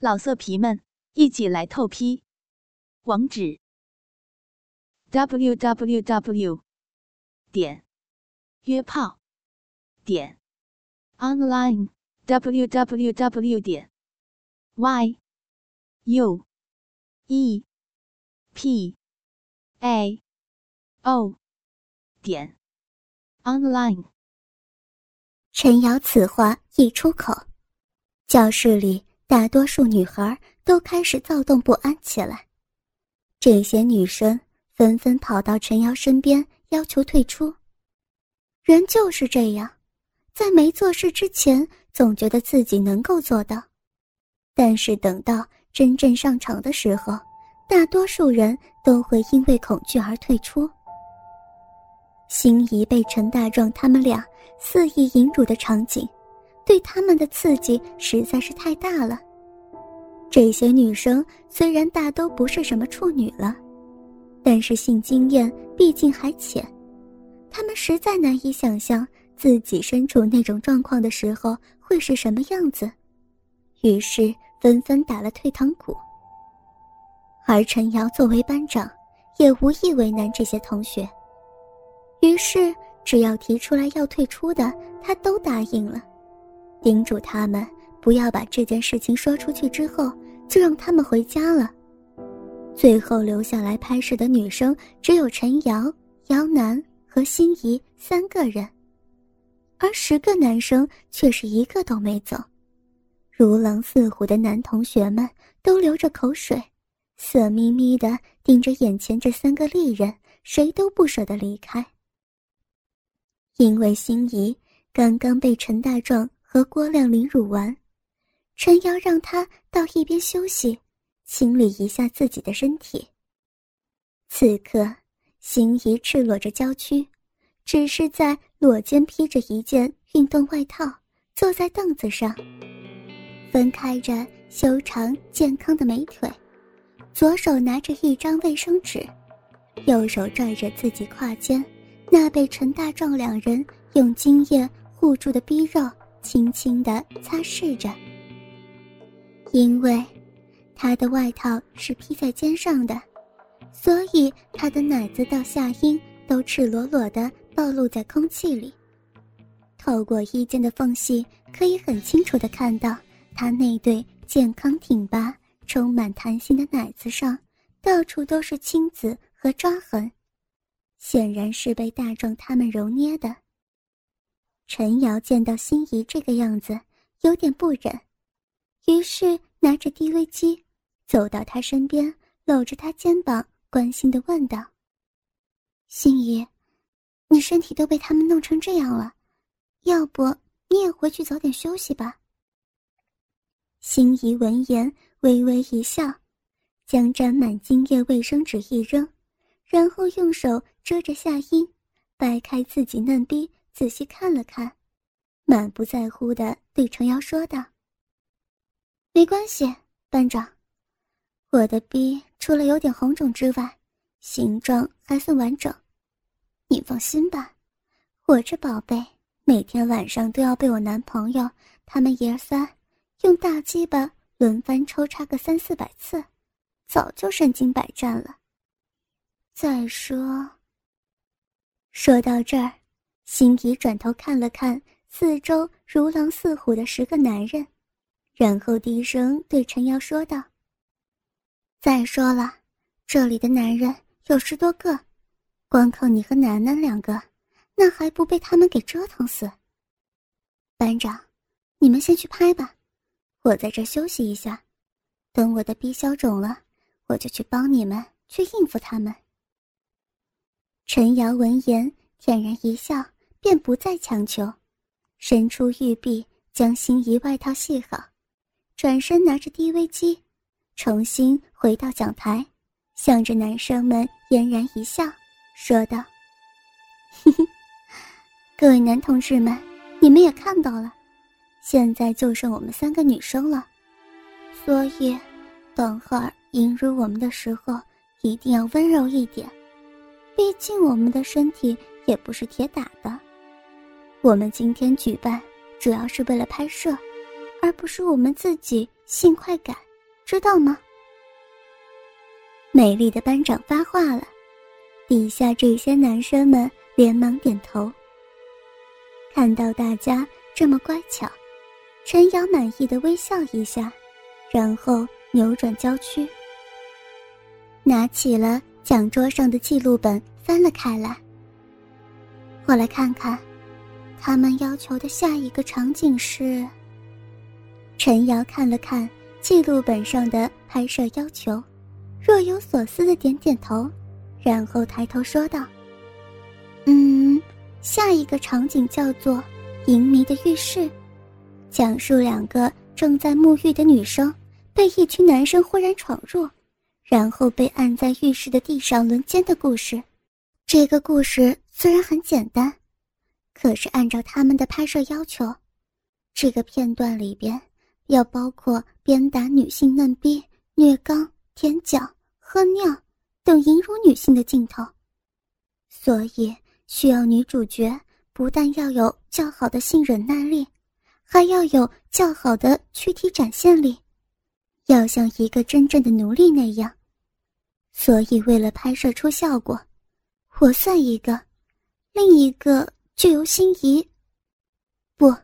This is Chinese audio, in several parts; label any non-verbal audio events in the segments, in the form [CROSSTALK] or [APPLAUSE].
老色皮们，一起来透批！网址：w w w 点约炮点 online w w w 点 y u e p a o 点 online。陈瑶此话一出口，教室里。大多数女孩都开始躁动不安起来，这些女生纷纷跑到陈瑶身边要求退出。人就是这样，在没做事之前，总觉得自己能够做到，但是等到真正上场的时候，大多数人都会因为恐惧而退出。心仪被陈大壮他们俩肆意淫辱的场景。对他们的刺激实在是太大了。这些女生虽然大都不是什么处女了，但是性经验毕竟还浅，她们实在难以想象自己身处那种状况的时候会是什么样子，于是纷纷打了退堂鼓。而陈瑶作为班长，也无意为难这些同学，于是只要提出来要退出的，他都答应了。叮嘱他们不要把这件事情说出去，之后就让他们回家了。最后留下来拍摄的女生只有陈瑶、姚楠和心仪三个人，而十个男生却是一个都没走。如狼似虎的男同学们都流着口水，色眯眯的盯着眼前这三个丽人，谁都不舍得离开。因为心仪刚刚被陈大壮。和郭亮凌辱完，陈瑶让他到一边休息，清理一下自己的身体。此刻，心仪赤裸着娇躯，只是在裸肩披着一件运动外套，坐在凳子上，分开着修长健康的美腿，左手拿着一张卫生纸，右手拽着自己胯间那被陈大壮两人用精液护住的逼肉。轻轻地擦拭着，因为他的外套是披在肩上的，所以他的奶子到下阴都赤裸裸地暴露在空气里。透过衣间的缝隙，可以很清楚地看到他那对健康挺拔、充满弹性的奶子上，到处都是青紫和抓痕，显然是被大壮他们揉捏的。陈瑶见到心仪这个样子，有点不忍，于是拿着 DV 机，走到她身边，搂着她肩膀，关心的问道：“心仪，你身体都被他们弄成这样了，要不你也回去早点休息吧？”心仪闻言微微一笑，将沾满精液卫生纸一扔，然后用手遮着下阴，掰开自己嫩逼。仔细看了看，满不在乎的对程瑶说道：“没关系，班长，我的逼除了有点红肿之外，形状还算完整。你放心吧，我这宝贝每天晚上都要被我男朋友他们爷儿仨用大鸡巴轮番抽插个三四百次，早就身经百战了。再说，说到这儿。”心怡转头看了看四周如狼似虎的十个男人，然后低声对陈瑶说道：“再说了，这里的男人有十多个，光靠你和楠楠两个，那还不被他们给折腾死？班长，你们先去拍吧，我在这休息一下，等我的逼消肿了，我就去帮你们去应付他们。”陈瑶闻言恬然一笑。便不再强求，伸出玉臂将心仪外套系好，转身拿着 DV 机，重新回到讲台，向着男生们嫣然一笑，说道：“嘿嘿，各位男同志们，你们也看到了，现在就剩我们三个女生了，所以等会儿引入我们的时候一定要温柔一点，毕竟我们的身体也不是铁打的。”我们今天举办主要是为了拍摄，而不是我们自己性快感知道吗？”美丽的班长发话了，底下这些男生们连忙点头。看到大家这么乖巧，陈瑶满意的微笑一下，然后扭转娇躯，拿起了讲桌上的记录本，翻了开来。我来看看，他们要求的下一个场景是。陈瑶看了看记录本上的拍摄要求。若有所思的点点头，然后抬头说道：“嗯，下一个场景叫做淫迷的浴室，讲述两个正在沐浴的女生被一群男生忽然闯入，然后被按在浴室的地上轮奸的故事。这个故事虽然很简单，可是按照他们的拍摄要求，这个片段里边要包括鞭打女性嫩逼、虐肛、舔脚。”喝尿等淫辱女性的镜头，所以需要女主角不但要有较好的性忍耐力，还要有较好的躯体展现力，要像一个真正的奴隶那样。所以为了拍摄出效果，我算一个，另一个就由心仪，不，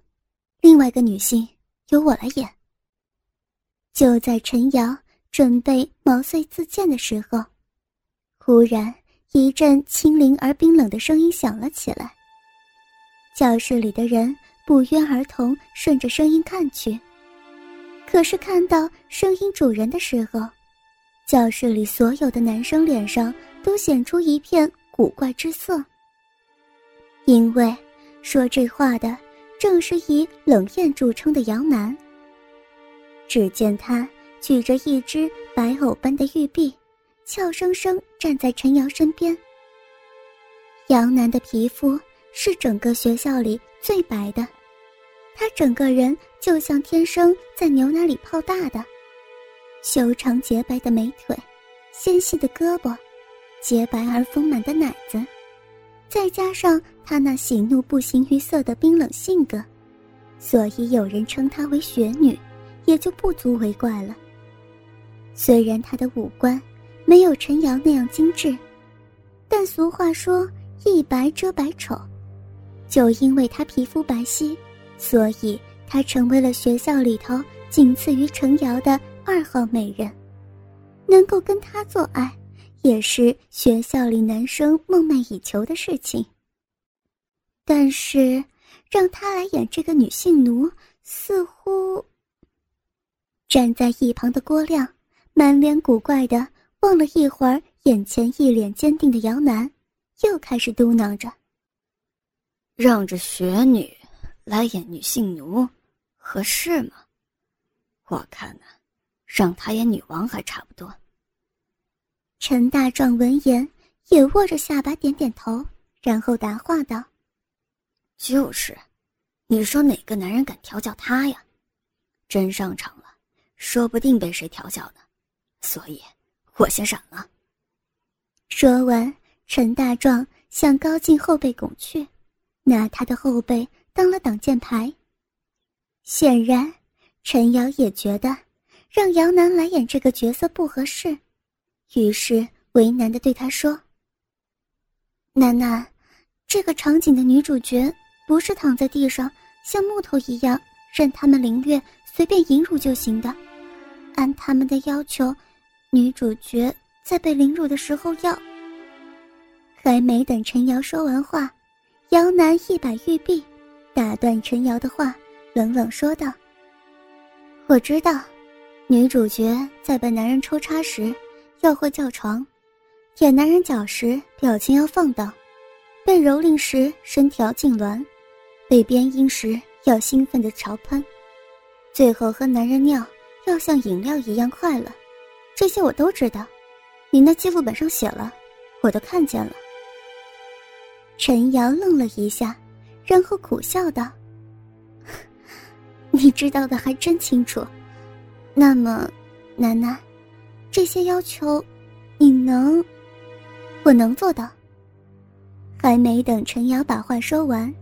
另外一个女性由我来演。就在陈瑶。准备毛遂自荐的时候，忽然一阵清灵而冰冷的声音响了起来。教室里的人不约而同顺着声音看去，可是看到声音主人的时候，教室里所有的男生脸上都显出一片古怪之色。因为说这话的正是以冷艳著称的杨楠。只见他。举着一只白藕般的玉臂，俏生生站在陈瑶身边。杨楠的皮肤是整个学校里最白的，他整个人就像天生在牛奶里泡大的，修长洁白的美腿，纤细的胳膊，洁白而丰满的奶子，再加上他那喜怒不形于色的冰冷性格，所以有人称她为雪女，也就不足为怪了。虽然她的五官没有陈瑶那样精致，但俗话说“一白遮百丑”，就因为她皮肤白皙，所以她成为了学校里头仅次于陈瑶的二号美人。能够跟她做爱，也是学校里男生梦寐以求的事情。但是，让他来演这个女性奴，似乎……站在一旁的郭亮。满脸古怪的望了一会儿眼前一脸坚定的姚楠，又开始嘟囔着：“让这雪女来演女性奴，合适吗？我看呢，让她演女王还差不多。”陈大壮闻言也握着下巴点点头，然后答话道：“就是，你说哪个男人敢调教他呀？真上场了，说不定被谁调教呢。”所以，我先闪了。说完，陈大壮向高进后背拱去，拿他的后背当了挡箭牌。显然，陈瑶也觉得让杨楠来演这个角色不合适，于是为难的对他说：“楠楠，这个场景的女主角不是躺在地上像木头一样任他们凌虐、随便淫辱就行的，按他们的要求。”女主角在被凌辱的时候要……还没等陈瑶说完话，姚楠一把玉臂，打断陈瑶的话，冷冷说道：“我知道，女主角在被男人抽插时要会叫床，舔男人脚时表情要放荡，被蹂躏时身条痉挛，被鞭阴时要兴奋的潮喷，最后喝男人尿要像饮料一样快乐。”这些我都知道，你那记录本上写了，我都看见了。陈瑶愣了一下，然后苦笑道：“ [LAUGHS] 你知道的还真清楚。那么，楠楠，这些要求，你能？我能做到。”还没等陈瑶把话说完，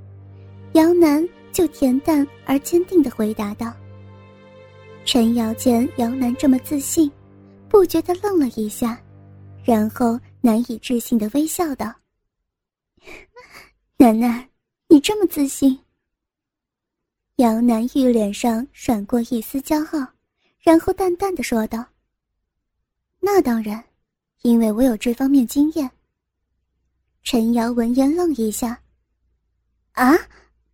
姚楠就恬淡而坚定的回答道：“陈瑶见姚楠这么自信，不觉得愣了一下，然后难以置信的微笑道：“ [LAUGHS] 楠楠，你这么自信？”姚楠玉脸上闪过一丝骄傲，然后淡淡的说道：“那当然，因为我有这方面经验。”陈瑶闻言愣一下：“啊，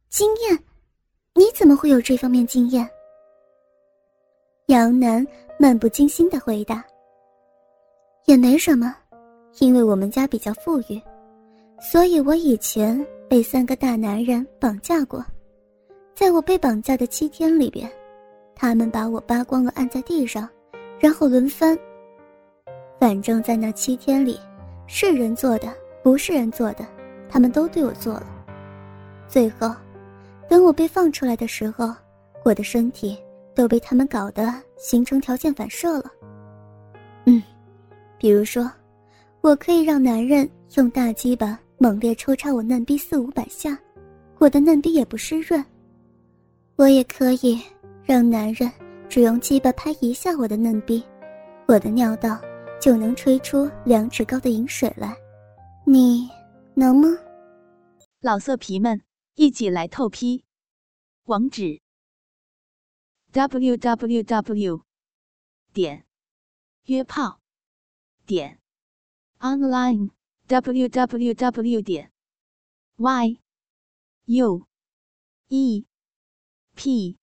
经验？你怎么会有这方面经验？”杨楠漫不经心的回答：“也没什么，因为我们家比较富裕，所以我以前被三个大男人绑架过。在我被绑架的七天里边，他们把我扒光了按在地上，然后轮番。反正，在那七天里，是人做的，不是人做的，他们都对我做了。最后，等我被放出来的时候，我的身体……”都被他们搞得形成条件反射了。嗯，比如说，我可以让男人用大鸡巴猛烈抽插我嫩逼四五百下，我的嫩逼也不湿润；我也可以让男人只用鸡巴拍一下我的嫩逼，我的尿道就能吹出两尺高的饮水来。你能吗？老色皮们，一起来透批！网址。www. 点约炮点 online www. 点 y u e p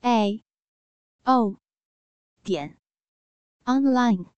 a o 点 online